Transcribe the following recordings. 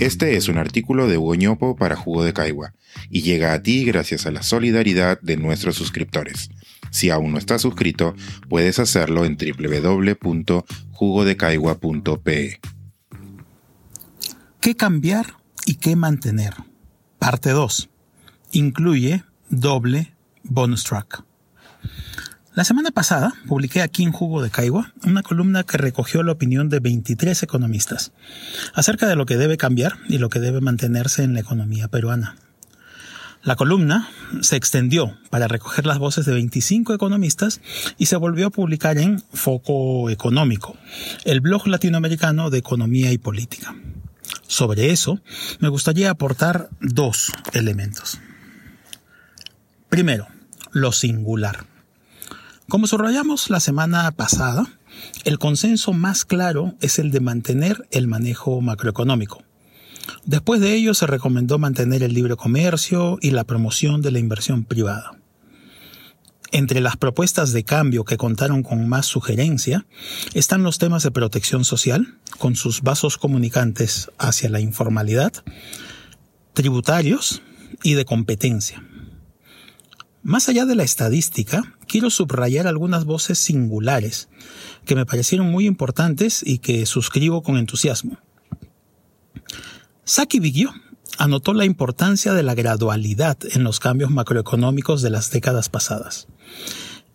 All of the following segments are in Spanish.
Este es un artículo de Hugo para Jugo de Caigua y llega a ti gracias a la solidaridad de nuestros suscriptores. Si aún no estás suscrito, puedes hacerlo en www.jugodecaigua.pe. ¿Qué cambiar y qué mantener? Parte 2. Incluye doble bonus track. La semana pasada publiqué aquí en Jugo de Caigua una columna que recogió la opinión de 23 economistas acerca de lo que debe cambiar y lo que debe mantenerse en la economía peruana. La columna se extendió para recoger las voces de 25 economistas y se volvió a publicar en Foco Económico, el blog latinoamericano de economía y política. Sobre eso, me gustaría aportar dos elementos. Primero, lo singular. Como subrayamos la semana pasada, el consenso más claro es el de mantener el manejo macroeconómico. Después de ello se recomendó mantener el libre comercio y la promoción de la inversión privada. Entre las propuestas de cambio que contaron con más sugerencia están los temas de protección social, con sus vasos comunicantes hacia la informalidad, tributarios y de competencia. Más allá de la estadística, quiero subrayar algunas voces singulares que me parecieron muy importantes y que suscribo con entusiasmo. Saki Bigio anotó la importancia de la gradualidad en los cambios macroeconómicos de las décadas pasadas.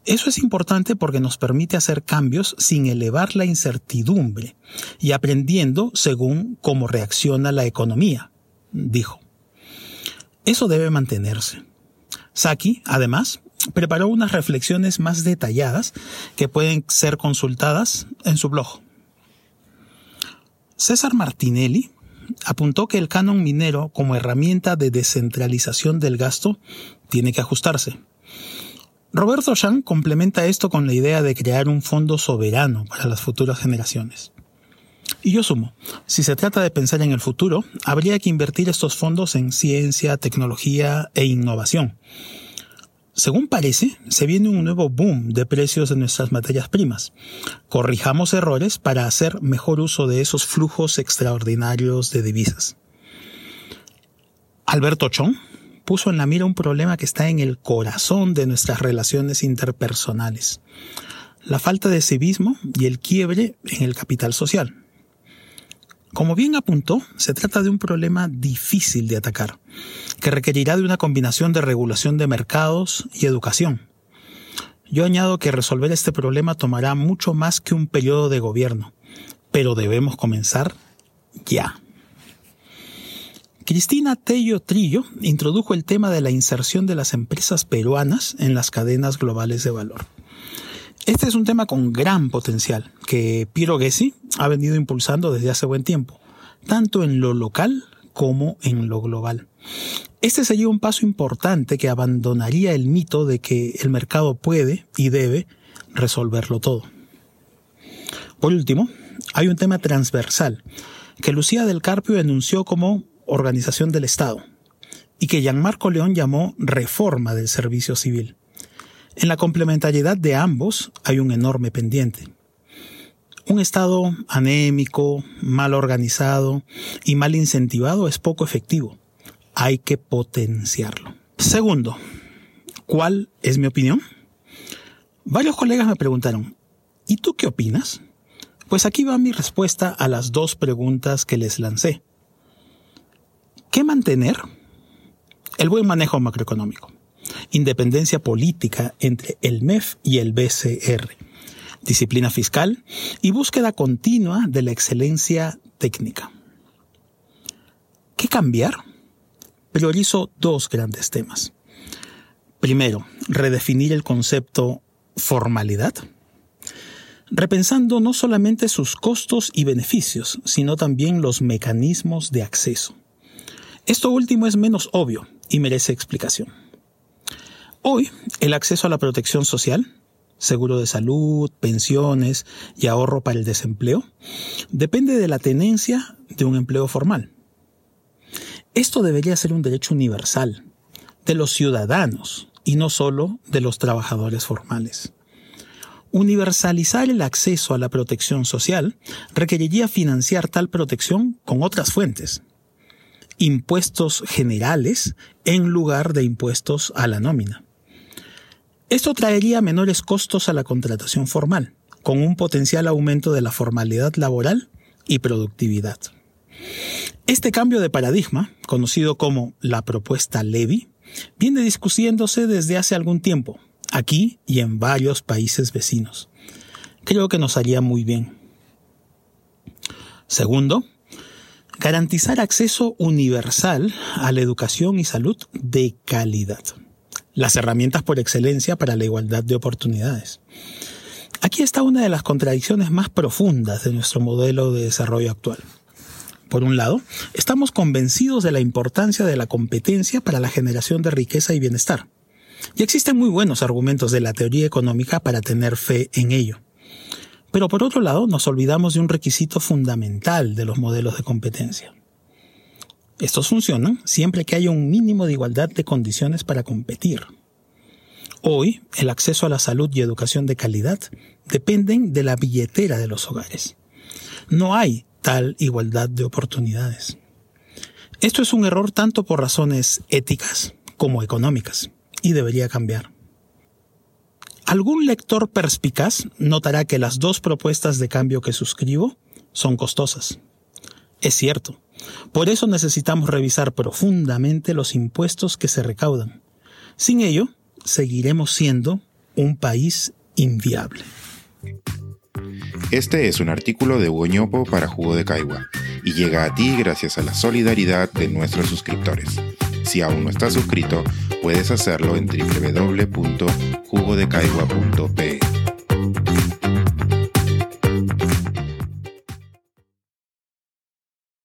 Eso es importante porque nos permite hacer cambios sin elevar la incertidumbre y aprendiendo según cómo reacciona la economía, dijo. Eso debe mantenerse. Saki, además, preparó unas reflexiones más detalladas que pueden ser consultadas en su blog. César Martinelli apuntó que el canon minero como herramienta de descentralización del gasto tiene que ajustarse. Roberto Chan complementa esto con la idea de crear un fondo soberano para las futuras generaciones. Y yo sumo, si se trata de pensar en el futuro, habría que invertir estos fondos en ciencia, tecnología e innovación. Según parece, se viene un nuevo boom de precios de nuestras materias primas. Corrijamos errores para hacer mejor uso de esos flujos extraordinarios de divisas. Alberto Chong puso en la mira un problema que está en el corazón de nuestras relaciones interpersonales. La falta de civismo y el quiebre en el capital social. Como bien apuntó, se trata de un problema difícil de atacar, que requerirá de una combinación de regulación de mercados y educación. Yo añado que resolver este problema tomará mucho más que un periodo de gobierno, pero debemos comenzar ya. Cristina Tello Trillo introdujo el tema de la inserción de las empresas peruanas en las cadenas globales de valor. Este es un tema con gran potencial que Piero Gessi ha venido impulsando desde hace buen tiempo, tanto en lo local como en lo global. Este sería un paso importante que abandonaría el mito de que el mercado puede y debe resolverlo todo. Por último, hay un tema transversal que Lucía del Carpio denunció como organización del Estado y que Gianmarco León llamó reforma del servicio civil. En la complementariedad de ambos hay un enorme pendiente. Un Estado anémico, mal organizado y mal incentivado es poco efectivo. Hay que potenciarlo. Segundo, ¿cuál es mi opinión? Varios colegas me preguntaron, ¿y tú qué opinas? Pues aquí va mi respuesta a las dos preguntas que les lancé. ¿Qué mantener? El buen manejo macroeconómico independencia política entre el MEF y el BCR, disciplina fiscal y búsqueda continua de la excelencia técnica. ¿Qué cambiar? Priorizo dos grandes temas. Primero, redefinir el concepto formalidad, repensando no solamente sus costos y beneficios, sino también los mecanismos de acceso. Esto último es menos obvio y merece explicación. Hoy, el acceso a la protección social, seguro de salud, pensiones y ahorro para el desempleo, depende de la tenencia de un empleo formal. Esto debería ser un derecho universal de los ciudadanos y no solo de los trabajadores formales. Universalizar el acceso a la protección social requeriría financiar tal protección con otras fuentes. impuestos generales en lugar de impuestos a la nómina. Esto traería menores costos a la contratación formal, con un potencial aumento de la formalidad laboral y productividad. Este cambio de paradigma, conocido como la propuesta Levy, viene discutiéndose desde hace algún tiempo, aquí y en varios países vecinos. Creo que nos haría muy bien. Segundo, garantizar acceso universal a la educación y salud de calidad. Las herramientas por excelencia para la igualdad de oportunidades. Aquí está una de las contradicciones más profundas de nuestro modelo de desarrollo actual. Por un lado, estamos convencidos de la importancia de la competencia para la generación de riqueza y bienestar. Y existen muy buenos argumentos de la teoría económica para tener fe en ello. Pero por otro lado, nos olvidamos de un requisito fundamental de los modelos de competencia. Estos funcionan siempre que haya un mínimo de igualdad de condiciones para competir. Hoy, el acceso a la salud y educación de calidad dependen de la billetera de los hogares. No hay tal igualdad de oportunidades. Esto es un error tanto por razones éticas como económicas y debería cambiar. Algún lector perspicaz notará que las dos propuestas de cambio que suscribo son costosas. Es cierto. Por eso necesitamos revisar profundamente los impuestos que se recaudan. Sin ello, seguiremos siendo un país inviable. Este es un artículo de Hugo para Jugo de Caigua y llega a ti gracias a la solidaridad de nuestros suscriptores. Si aún no estás suscrito, puedes hacerlo en www.jugodecaigua.pe.